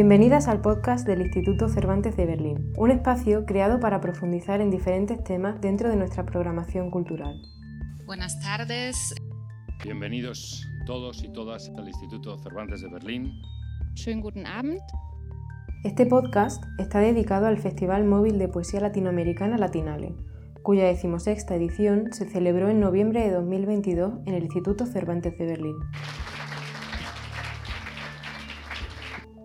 Bienvenidas al podcast del Instituto Cervantes de Berlín, un espacio creado para profundizar en diferentes temas dentro de nuestra programación cultural. Buenas tardes. Bienvenidos todos y todas al Instituto Cervantes de Berlín. Schönen guten Abend. Este podcast está dedicado al Festival Móvil de Poesía Latinoamericana Latinale, cuya decimosexta edición se celebró en noviembre de 2022 en el Instituto Cervantes de Berlín.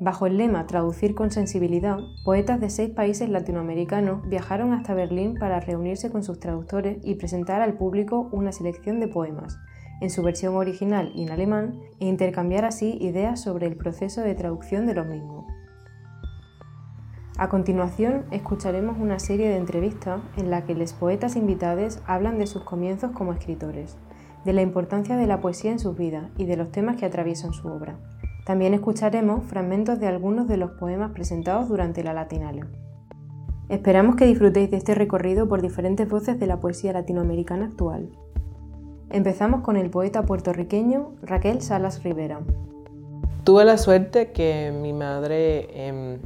Bajo el lema Traducir con sensibilidad, poetas de seis países latinoamericanos viajaron hasta Berlín para reunirse con sus traductores y presentar al público una selección de poemas, en su versión original y en alemán, e intercambiar así ideas sobre el proceso de traducción de los mismos. A continuación, escucharemos una serie de entrevistas en la que los poetas invitados hablan de sus comienzos como escritores, de la importancia de la poesía en sus vidas y de los temas que atraviesan su obra. También escucharemos fragmentos de algunos de los poemas presentados durante la Latinale. Esperamos que disfrutéis de este recorrido por diferentes voces de la poesía latinoamericana actual. Empezamos con el poeta puertorriqueño Raquel Salas Rivera. Tuve la suerte que mi madre em,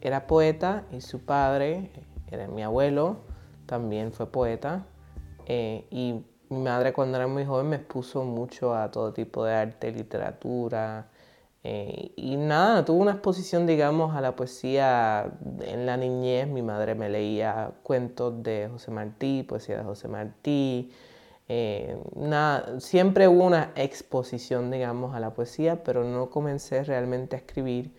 era poeta y su padre, era mi abuelo, también fue poeta. Eh, y mi madre cuando era muy joven me expuso mucho a todo tipo de arte, literatura, eh, y nada, tuve una exposición, digamos, a la poesía en la niñez. Mi madre me leía cuentos de José Martí, poesía de José Martí. Eh, nada, siempre hubo una exposición, digamos, a la poesía, pero no comencé realmente a escribir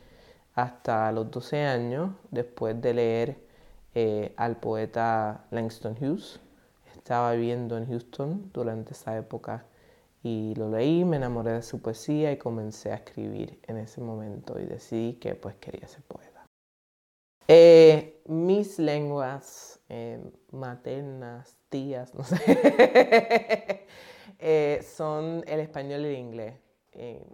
hasta los 12 años, después de leer eh, al poeta Langston Hughes. Estaba viviendo en Houston durante esa época y lo leí, me enamoré de su poesía y comencé a escribir en ese momento y decidí que pues quería ser poeta. Eh, mis lenguas eh, maternas, tías, no sé, eh, son el español y el inglés.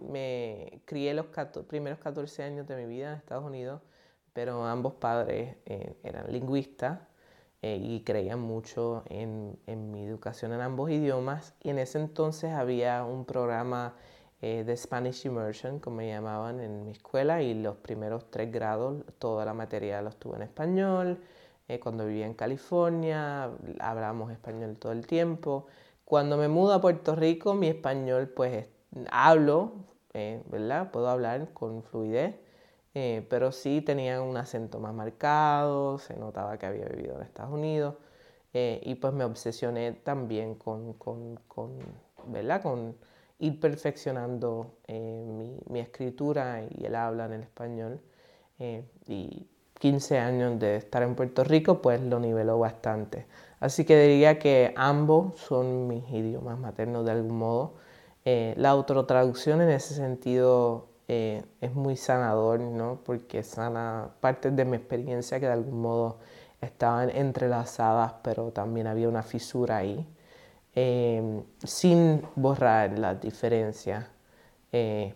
me crié los primeros 14 años de mi vida en Estados Unidos, pero ambos padres eran lingüistas eh, y creía mucho en, en, mi educación en ambos idiomas. Y en ese entonces había un programa eh, de Spanish Immersion, como me llamaban en mi escuela, y los primeros tres grados, toda la materia los tuve en español. Eh, cuando vivía en California, hablábamos español todo el tiempo. Cuando me mudo a Puerto Rico, mi español, pues hablo, ¿verdad? Puedo hablar con fluidez eh, pero sí tenía un acento más marcado, se notaba que había vivido en Estados Unidos eh, y pues me obsesioné también con, con, con ¿verdad? con ir perfeccionando eh, mi, mi, escritura y el habla en el español y 15 años de estar en Puerto Rico pues lo niveló bastante. Así que diría que ambos son mis idiomas maternos de algún modo. la autotraducción en ese sentido eh, es muy sanador, ¿no? Porque sana partes de mi experiencia que de algún modo estaban entrelazadas, pero también había una fisura ahí, eh, sin borrar las diferencias eh,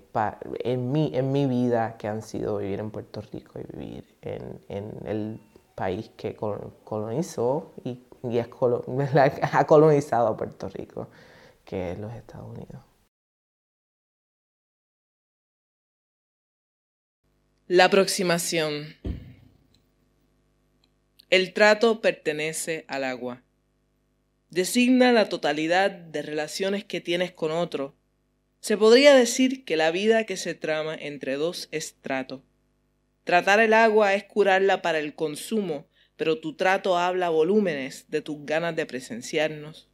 en, mi, en mi vida que han sido vivir en Puerto Rico y vivir en, el país que colonizó y, ha colonizado Puerto Rico, que es los Estados Unidos. La aproximación. El trato pertenece al agua. Designa la totalidad de relaciones que tienes con otro. Se podría decir que la vida que se trama entre dos es trato. Tratar el agua es curarla para el consumo, pero tu trato habla volúmenes de tus ganas de presenciarnos.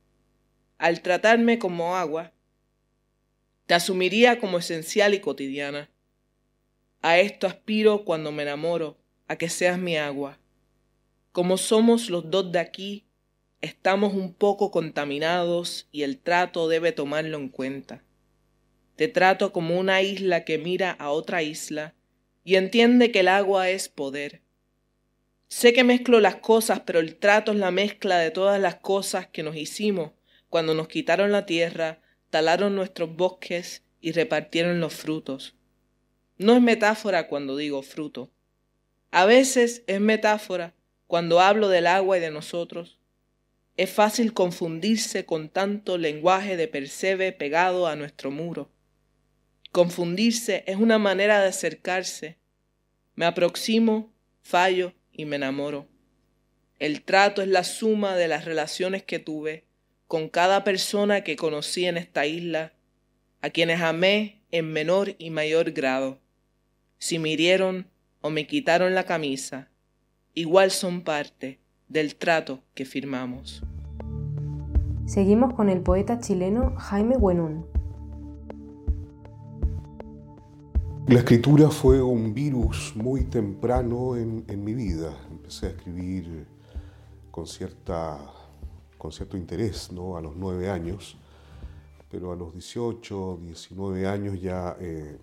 Al tratarme como agua, te asumiría como esencial y cotidiana a esto aspiro cuando me enamoro, a que seas mi agua. Como somos los dos de aquí, estamos un poco contaminados y el trato debe tomarlo en cuenta. Te trato como una isla que mira a otra isla y entiende que el agua es poder. Sé que mezclo las cosas, pero el trato es la mezcla de todas las cosas que nos hicimos cuando nos quitaron la tierra, talaron nuestros bosques y repartieron los frutos. No es metáfora cuando digo fruto. A veces es metáfora cuando hablo del agua y de nosotros. Es fácil confundirse con tanto lenguaje de percebe pegado a nuestro muro. Confundirse es una manera de acercarse. Me aproximo, fallo y me enamoro. El trato es la suma de las relaciones que tuve con cada persona que conocí en esta isla, a quienes amé en menor y mayor grado. Si me hirieron o me quitaron la camisa, igual son parte del trato que firmamos. Seguimos con el poeta chileno Jaime Buenún. La escritura fue un virus muy temprano en, mi vida. Empecé a escribir con, cierta, con cierto interés ¿no? a los nueve años, pero a los 18, 19 años ya eh,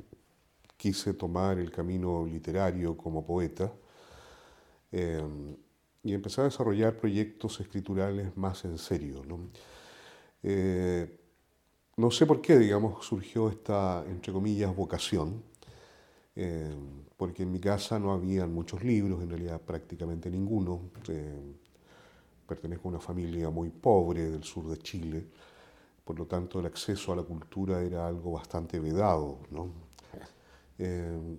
quise tomar el camino literario como poeta eh, y empecé a desarrollar proyectos escriturales más en serio. ¿no? Eh, no sé por qué, digamos, surgió esta, entre comillas, vocación eh, porque en mi casa no habían muchos libros, en realidad prácticamente ninguno. Pertenezco a una familia muy pobre del sur de Chile, por lo tanto el acceso a la cultura era algo bastante vedado. ¿no? Eh,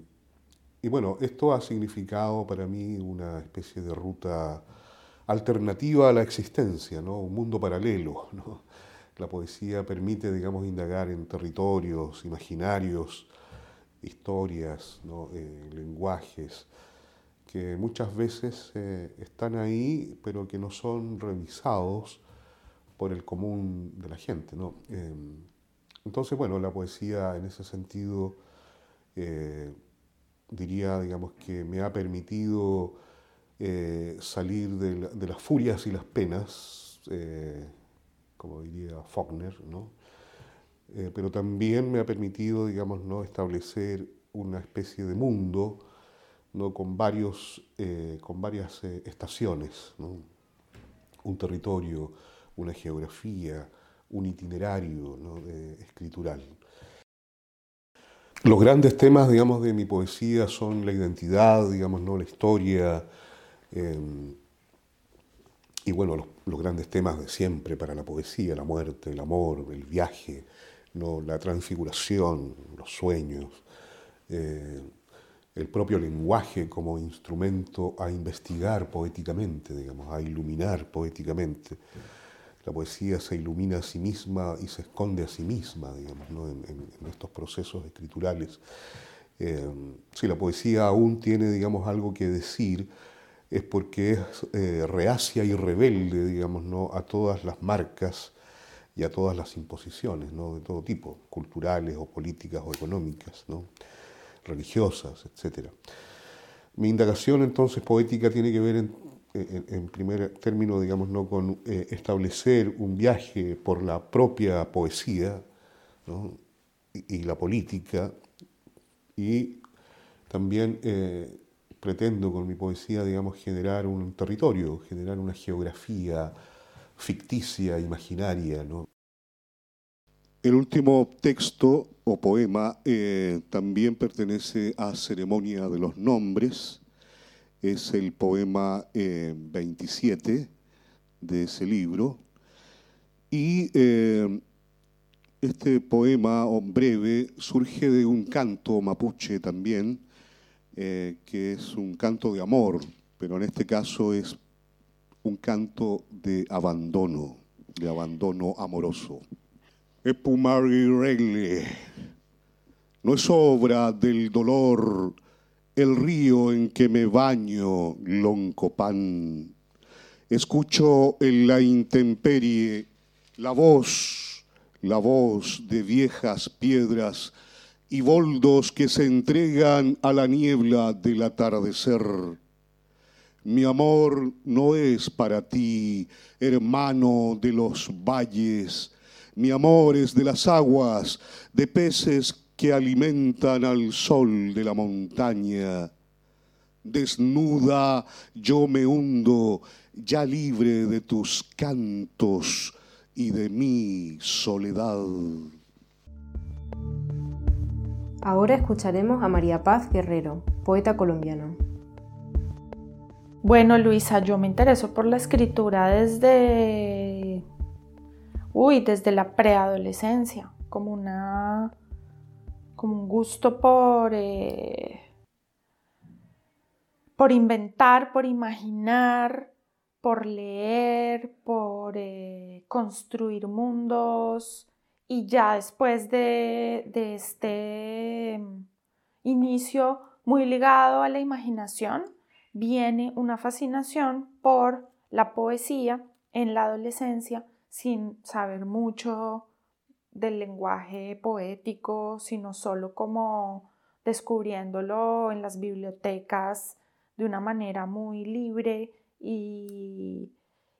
y bueno, esto ha significado para mí una especie de ruta alternativa a la existencia, ¿no? un mundo paralelo. ¿no? La poesía permite, digamos, indagar en territorios imaginarios, historias, eh, lenguajes, que muchas veces eh, están ahí, pero que no son revisados por el común de la gente. Em, entonces, bueno, la poesía en ese sentido, eh, diría, digamos, que me ha permitido salir de, las furias y las penas, como diría Faulkner, ¿no? Eh, pero también me ha permitido, digamos, ¿no? establecer una especie de mundo ¿no? con, varios, eh, con varias eh, estaciones, un territorio, una geografía, un itinerario escritural. Los grandes temas, digamos, de mi poesía son la identidad, digamos, ¿no? la historia, em, y bueno, los, los, grandes temas de siempre para la poesía, la muerte, el amor, el viaje, ¿no? la transfiguración, los sueños, eh, el propio lenguaje como instrumento a investigar poéticamente, digamos, a iluminar poéticamente. La poesía se ilumina a sí misma y se esconde a sí misma, digamos, en, estos procesos escriturales. Eh, si la poesía aún tiene, digamos, algo que decir, es porque es eh, reacia y rebelde, digamos, ¿no? a todas las marcas y a todas las imposiciones ¿no? de todo tipo, culturales o políticas o económicas, ¿no? religiosas, etc. Mi indagación entonces poética tiene que ver primer término, digamos, ¿no? con eh, establecer un viaje por la propia poesía y, la política y también eh, pretendo con mi poesía, digamos, generar un territorio, generar una geografía, ficticia, imaginaria. ¿no? El último texto o poema eh, también pertenece a Ceremonia de los Nombres. Es el poema 27 eh, de ese libro. Y eh, este poema breve surge de un canto mapuche también, que es un canto de amor, pero en este caso es un canto de abandono, de abandono amoroso. Epumari Regle, no es obra del dolor el río en que me baño, Loncopan. Escucho en la intemperie la voz, la voz de viejas piedras y boldos que se entregan a la niebla del atardecer mi amor no es para ti, hermano de los valles. Mi amor es de las aguas, de peces que alimentan al sol de la montaña. Desnuda yo me hundo, ya libre de tus cantos y de mi soledad. Ahora escucharemos a María Paz Guerrero, poeta colombiana. Bueno, Luisa, yo me intereso por la escritura desde, uy, desde la preadolescencia, como una, un gusto por, eh, por inventar, por imaginar, por leer, por eh, construir mundos. Y ya después de, de este inicio muy ligado a la imaginación, viene una fascinación por la poesía en la adolescencia sin saber mucho del lenguaje poético, sino solo como descubriéndolo en las bibliotecas de una manera muy libre y,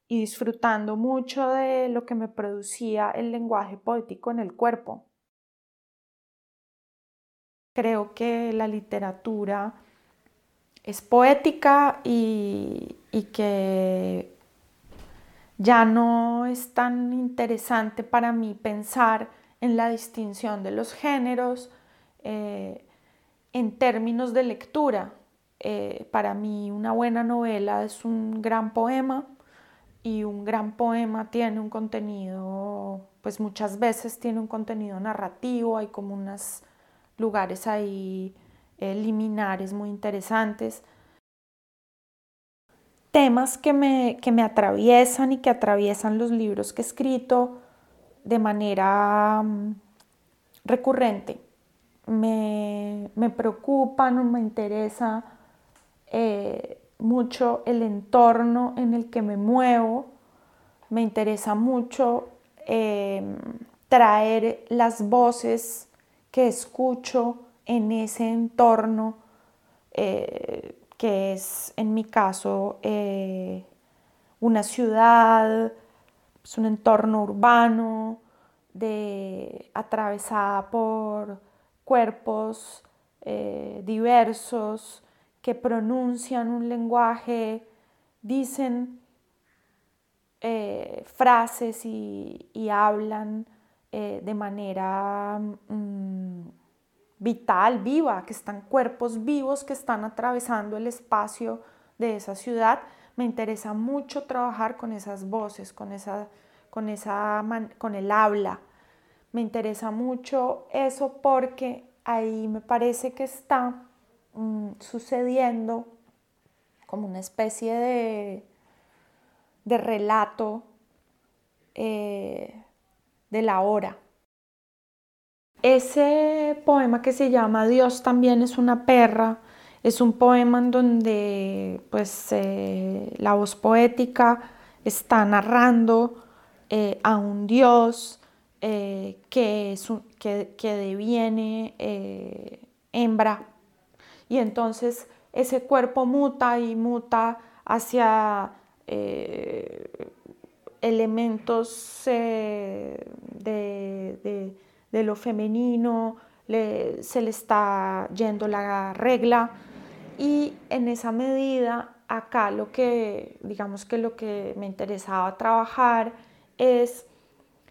disfrutando mucho de lo que me producía el lenguaje poético en el cuerpo. Creo que la literatura es poética y, que ya no es tan interesante para mí pensar en la distinción de los géneros eh, en términos de lectura. Eh, para mí una buena novela es un gran poema y un gran poema tiene un contenido, pues muchas veces tiene un contenido narrativo, hay como unos lugares ahí eh, liminares muy interesantes. Temas que me, que me atraviesan y que atraviesan los libros que he escrito de manera mm, recurrente. Me, me preocupan, me interesa eh, mucho el entorno en el que me muevo, me interesa mucho em, traer las voces que escucho en ese entorno, eh, que es en mi caso eh, una ciudad, es un entorno urbano, de, atravesada por cuerpos diversos, que pronuncian un lenguaje, dicen eh, frases y, hablan eh, de manera mm, vital, viva, que están cuerpos vivos que están atravesando el espacio de esa ciudad. Me interesa mucho trabajar con esas voces, con, esa, con, esa con el habla. Me interesa mucho eso porque ahí me parece que está Mm, sucediendo como una especie de, de relato eh, de la hora. Ese poema que se llama Dios también es una perra, es un poema en donde pues, eh, la voz poética está narrando eh, a un Dios que, es que, que, deviene hembra. Y entonces ese cuerpo muta y muta hacia eh, elementos eh, de, lo femenino, se le está yendo la regla. Y en esa medida acá lo que digamos que lo que me interesaba trabajar es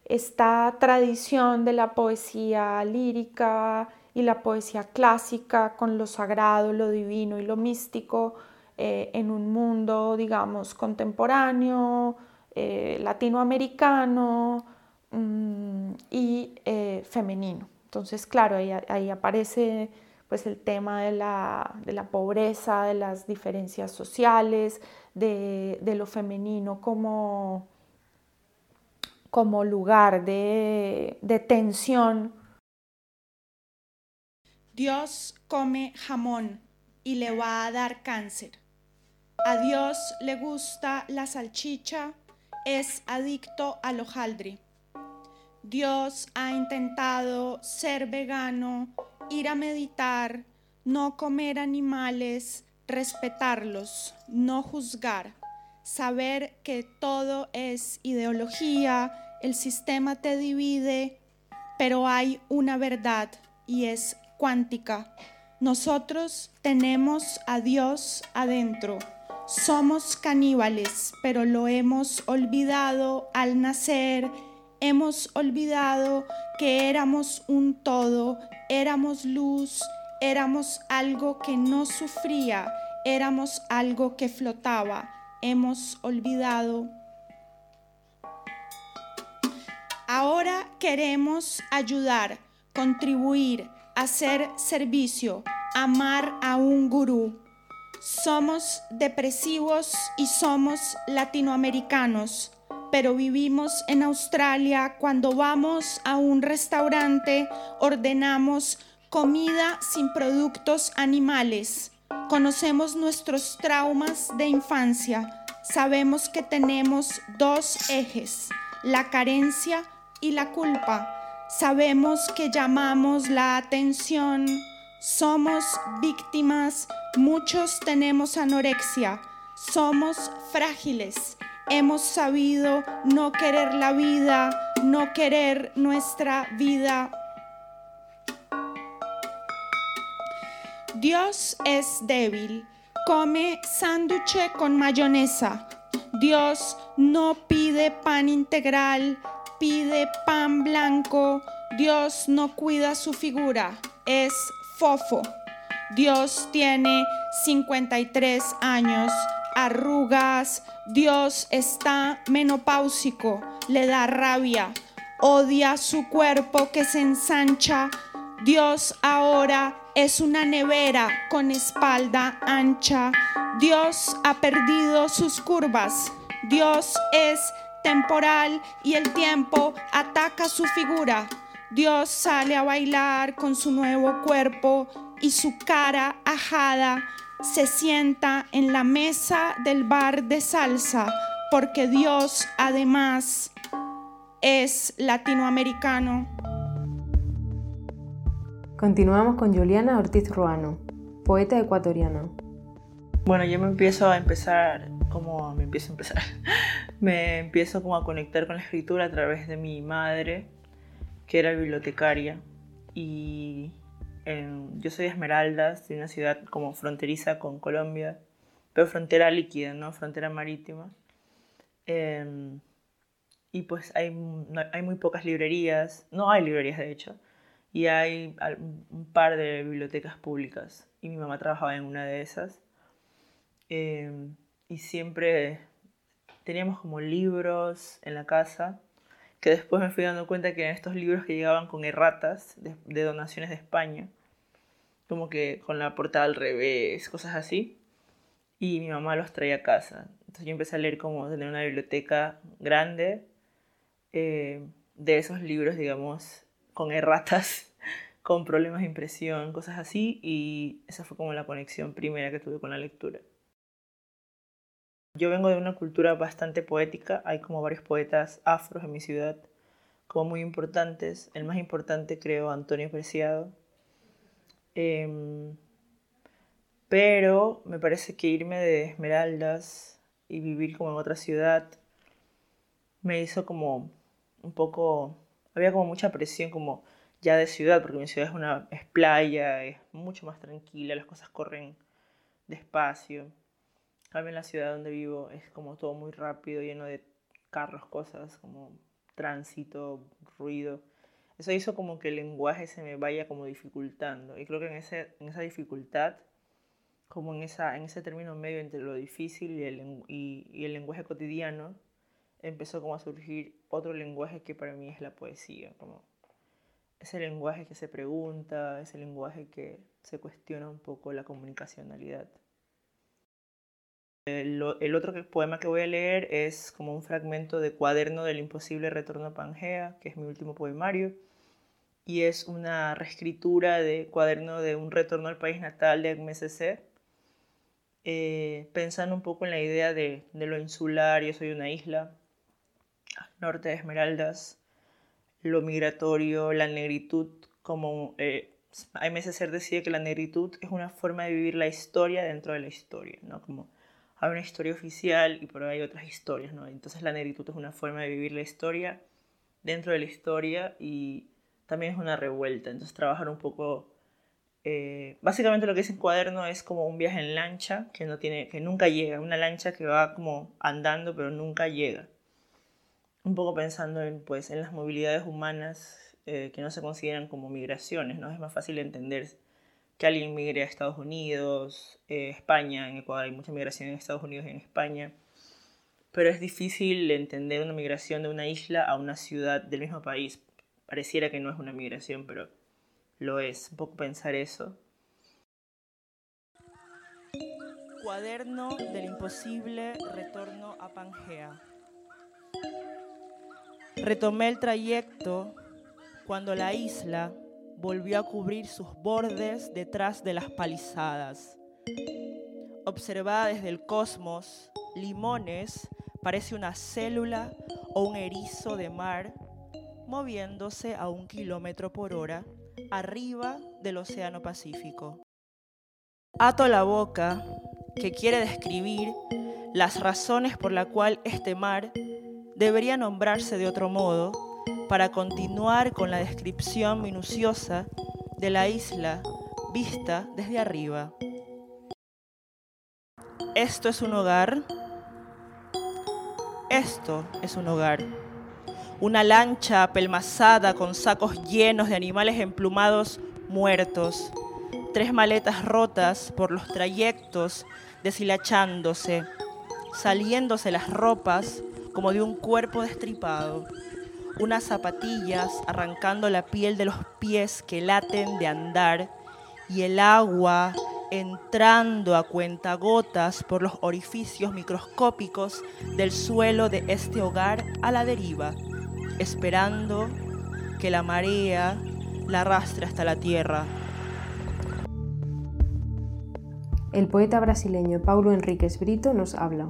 esta tradición de la poesía lírica y la poesía clásica con lo sagrado, lo divino y lo místico eh, en un mundo, digamos, contemporáneo, eh, latinoamericano mm, y eh, femenino. Entonces, claro, ahí, aparece pues el tema de la, pobreza, de las diferencias sociales, de, lo femenino como, como lugar de, de tensión Dios come jamón y le va a dar cáncer. A Dios le gusta la salchicha, es adicto al hojaldre. Dios ha intentado ser vegano, ir a meditar, no comer animales, respetarlos, no juzgar, saber que todo es ideología, el sistema te divide, pero hay una verdad y es cuántica. Nosotros tenemos a Dios adentro. Somos caníbales, pero lo hemos olvidado al nacer. Hemos olvidado que éramos un todo, éramos luz, éramos algo que no sufría, éramos algo que flotaba. Hemos olvidado. Ahora queremos ayudar, contribuir, hacer servicio, amar a un gurú. Somos depresivos y somos latinoamericanos, pero vivimos en Australia. Cuando vamos a un restaurante, ordenamos comida sin productos animales. Conocemos nuestros traumas de infancia. Sabemos que tenemos dos ejes, la carencia y la culpa. Sabemos que llamamos la atención, somos víctimas, muchos tenemos anorexia, somos frágiles, hemos sabido no querer la vida, no querer nuestra vida. Dios es débil, come sándwich con mayonesa. Dios no pide pan integral, pide pan blanco, Dios no cuida su figura, es fofo. Dios tiene 53 años, arrugas, Dios está menopáusico, le da rabia, odia su cuerpo que se ensancha. Dios ahora es una nevera con espalda ancha. Dios ha perdido sus curvas. Dios es temporal y el tiempo ataca su figura. Dios sale a bailar con su nuevo cuerpo y su cara ajada se sienta en la mesa del bar de salsa porque Dios además es latinoamericano. Continuamos con Juliana Ortiz Ruano, poeta ecuatoriana. Bueno, yo me empiezo a empezar, como me empiezo a empezar, me empiezo como a conectar con la escritura a través de mi madre, que era bibliotecaria. Y yo soy de Esmeraldas, de una ciudad como fronteriza con Colombia, pero frontera líquida, ¿no? Frontera marítima. Em, y pues hay, hay muy pocas librerías, no hay librerías de hecho, y hay un par de bibliotecas públicas. Y mi mamá trabajaba en una de esas. Em, y siempre teníamos como libros en la casa, que después me fui dando cuenta que eran estos libros que llegaban con erratas de, donaciones de España, como que con la portada al revés, cosas así, y mi mamá los traía a casa. Entonces yo empecé a leer como de una biblioteca grande eh, de esos libros, digamos, con erratas, con problemas de impresión, cosas así, y esa fue como la conexión primera que tuve con la lectura. Yo vengo de una cultura bastante poética, hay como varios poetas afros en mi ciudad, como muy importantes. El más importante creo Antonio Preciado. Em, pero me parece que irme de Esmeraldas y vivir como en otra ciudad me hizo como un poco, había como mucha presión como ya de ciudad, porque mi ciudad es una es playa, es mucho más tranquila, las cosas corren despacio en la ciudad donde vivo es como todo muy rápido, lleno de carros, cosas, como tránsito, ruido. Eso hizo como que el lenguaje se me vaya como dificultando. Y creo que en, ese, en esa dificultad, como en, esa, en ese término medio entre lo difícil y el, y, y el lenguaje cotidiano, empezó como a surgir otro lenguaje que para mí es la poesía, como ese lenguaje que se pregunta, ese lenguaje que se cuestiona un poco la comunicacionalidad. El, otro poema que voy a leer es como un fragmento de Cuaderno del Imposible Retorno a Pangea, que es mi último poemario, y es una reescritura de Cuaderno de un Retorno al País Natal de Agmes eh, pensando un poco en la idea de, lo insular, yo soy una isla, norte de Esmeraldas, lo migratorio, la negritud, como eh, decía que la negritud es una forma de vivir la historia dentro de la historia, ¿no? Como hay una historia oficial y por ahí hay otras historias, ¿no? Entonces la negritud es una forma de vivir la historia dentro de la historia y también es una revuelta. Entonces trabajar un poco... Eh, básicamente lo que es en cuaderno es como un viaje en lancha que, no tiene, que nunca llega, una lancha que va como andando pero nunca llega. Un poco pensando en, pues, en las movilidades humanas eh, que no se consideran como migraciones, ¿no? Es más fácil entender que alguien migre a Estados Unidos, eh, España, en Ecuador hay mucha migración en Estados Unidos y en España, pero es difícil entender una migración de una isla a una ciudad del mismo país. Pareciera que no es una migración, pero lo es. Un poco pensar eso. Cuaderno del imposible retorno a Pangea. Retomé el trayecto cuando la isla volvió a cubrir sus bordes detrás de las palizadas. Observada desde el cosmos, Limones parece una célula o un erizo de mar moviéndose a un kilómetro por hora arriba del Océano Pacífico. Ato la boca que quiere describir las razones por las cuales este mar debería nombrarse de otro modo para continuar con la descripción minuciosa de la isla vista desde arriba. Esto es un hogar. Esto es un hogar. Una lancha apelmazada con sacos llenos de animales emplumados muertos. Tres maletas rotas por los trayectos deshilachándose, saliéndose las ropas como de un cuerpo destripado unas zapatillas arrancando la piel de los pies que laten de andar y el agua entrando a cuentagotas por los orificios microscópicos del suelo de este hogar a la deriva, esperando que la marea la arrastre hasta la tierra. El poeta brasileño Paulo Henriques Brito nos habla.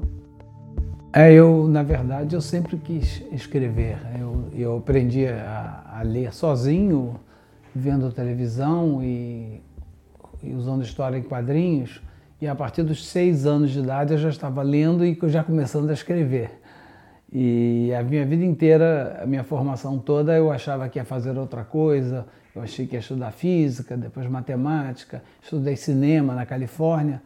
É, eu, na verdade, eu sempre quis escrever. Eu, eu aprendi a, a ler sozinho, vendo televisão e, e, usando história em quadrinhos. E a partir dos seis anos de idade eu já estava lendo e já começando a escrever. E a minha vida inteira, a minha formação toda, eu achava que ia fazer outra coisa. Eu achei que ia estudar física, depois matemática, estudei cinema na Califórnia.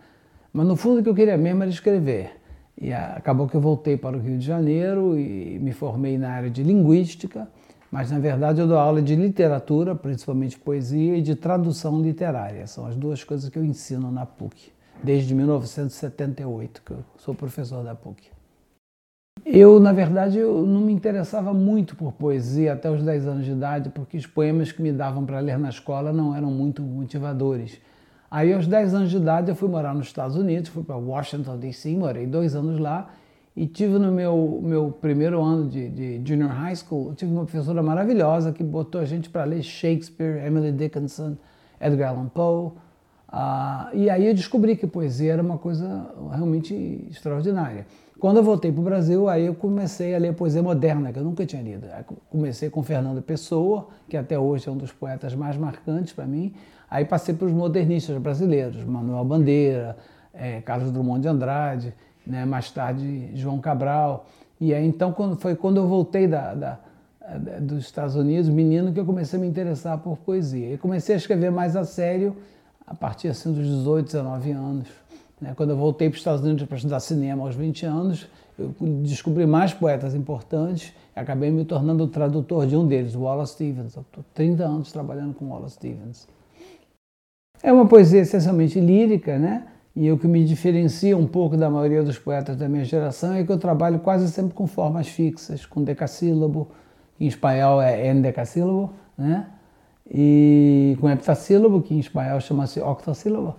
Mas no fundo o que eu queria mesmo era escrever. E acabou que eu voltei para o Rio de Janeiro e me formei na área de linguística, mas na verdade eu dou aula de literatura, principalmente poesia, e de tradução literária. São as duas coisas que eu ensino na PUC, desde 1978, que eu sou professor da PUC. Eu, na verdade, eu não me interessava muito por poesia até os 10 anos de idade, porque os poemas que me davam para ler na escola não eram muito motivadores. Aí, aos 10 anos de idade, eu fui morar nos Estados Unidos, fui para Washington, D.C., morei dois anos lá e tive no meu, meu primeiro ano de, de junior high school, tive uma professora maravilhosa que botou a gente para ler Shakespeare, Emily Dickinson, Edgar Allan Poe. Uh, e aí eu descobri que poesia era uma coisa realmente extraordinária. Quando eu voltei para o Brasil, aí eu comecei a ler poesia moderna, que eu nunca tinha lido. Aí comecei com Fernando Pessoa, que até hoje é um dos poetas mais marcantes para mim. Aí passei para os modernistas brasileiros, Manuel Bandeira, é, Carlos Drummond de Andrade, né, mais tarde João Cabral. E aí então quando, foi quando eu voltei da, da, da, dos Estados Unidos, menino, que eu comecei a me interessar por poesia. E comecei a escrever mais a sério a partir assim, dos 18, 19 anos. Né? Quando eu voltei para os Estados Unidos para estudar cinema aos 20 anos, eu descobri mais poetas importantes e acabei me tornando o tradutor de um deles, Wallace Stevens. Estou 30 anos trabalhando com Wallace Stevens. É uma poesia essencialmente lírica, né? E o que me diferencia um pouco da maioria dos poetas da minha geração é que eu trabalho quase sempre com formas fixas, com decassílabo, que em espanhol é endecassílabo, né? E com heptassílabo, que em espanhol chama-se octassílabo.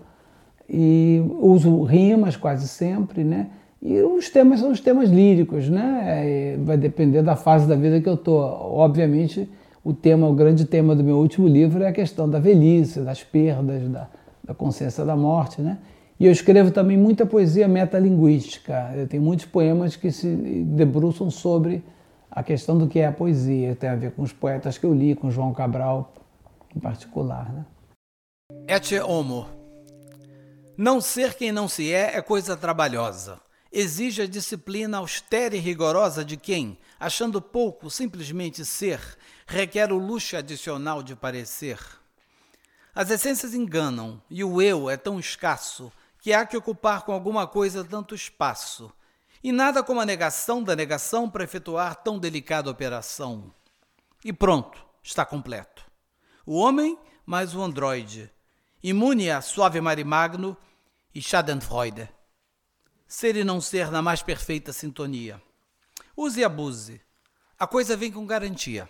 E uso rimas quase sempre, né? E os temas são os temas líricos, né? Vai depender da fase da vida que eu estou. Obviamente, o tema, o grande tema do meu último livro é a questão da velhice, das perdas, da, da consciência da morte, né? E eu escrevo também muita poesia metalinguística. Eu tenho muitos poemas que se debruçam sobre a questão do que é a poesia. Tem a ver com os poetas que eu li, com João Cabral em particular. Né? Ecce homo. Não ser quem não se é é coisa trabalhosa. Exige a disciplina austera e rigorosa de quem, achando pouco simplesmente ser, requer o luxo adicional de parecer. As essências enganam e o eu é tão escasso que há que ocupar com alguma coisa tanto espaço. E nada como a negação da negação para efetuar tão delicada operação. E pronto, está completo. O homem mais o androide, imune a suave marimagno e schadenfreude. Ser e não ser na mais perfeita sintonia. Use e abuse. A coisa vem com garantia.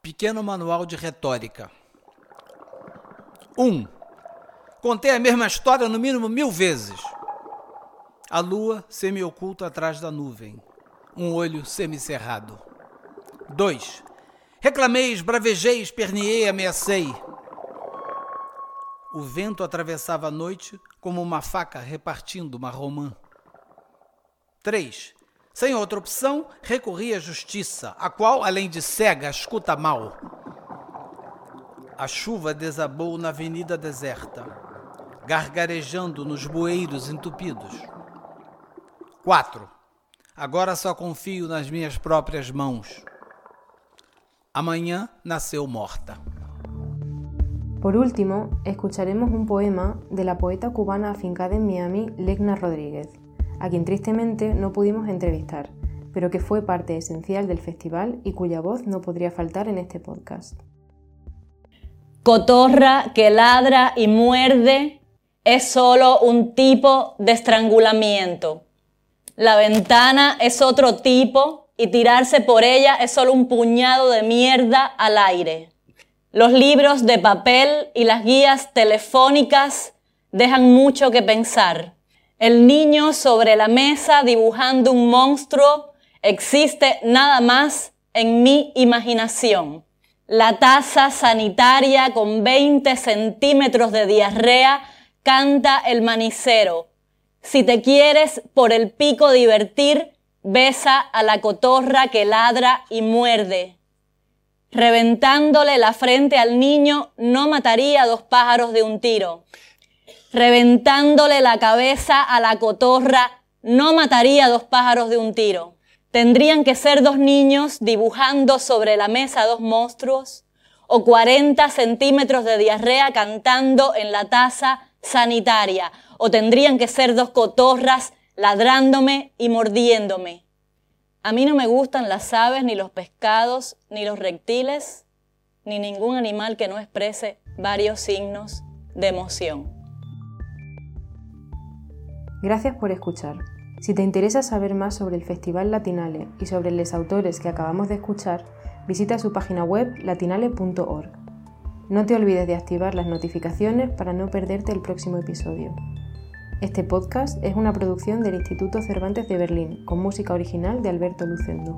Pequeno Manual de Retórica. 1. Um, Contei a mesma história no mínimo mil vezes. A lua semi-oculta atrás da nuvem. Um olho semicerrado. Dois. Reclamei, esbravejei, esperneei, ameacei. O vento atravessava a noite como uma faca repartindo uma romã. 3. Sem outra opção, recorri à justiça, a qual, além de cega, escuta mal. A chuva desabou na avenida deserta, gargarejando nos bueiros entupidos. 4. Agora só confio nas minhas próprias mãos. Amanhã nasceu morta. Por último, escucharemos un poema de la poeta cubana afincada en Miami, Legna Rodríguez, a quien tristemente no pudimos entrevistar, pero que fue parte esencial del festival y cuya voz no podría faltar en este podcast. Cotorra que ladra y muerde es solo un tipo de estrangulamiento. La ventana es otro tipo y tirarse por ella es solo un puñado de mierda al aire. Los libros de papel y las guías telefónicas dejan mucho que pensar. El niño sobre la mesa dibujando un monstruo existe nada más en mi imaginación. La taza sanitaria con 20 centímetros de diarrea canta el manicero. Si te quieres por el pico divertir, besa a la cotorra que ladra y muerde. Reventándole la frente al niño no mataría a dos pájaros de un tiro. Reventándole la cabeza a la cotorra no mataría a dos pájaros de un tiro. Tendrían que ser dos niños dibujando sobre la mesa dos monstruos o 40 centímetros de diarrea cantando en la taza sanitaria o tendrían que ser dos cotorras ladrándome y mordiéndome. A mí no me gustan las aves, ni los pescados, ni los reptiles, ni ningún animal que no exprese varios signos de emoción. Gracias por escuchar. Si te interesa saber más sobre el Festival Latinale y sobre los autores que acabamos de escuchar, visita su página web latinale.org. No te olvides de activar las notificaciones para no perderte el próximo episodio. Este podcast es una producción del Instituto Cervantes de Berlín, con música original de Alberto Lucendo.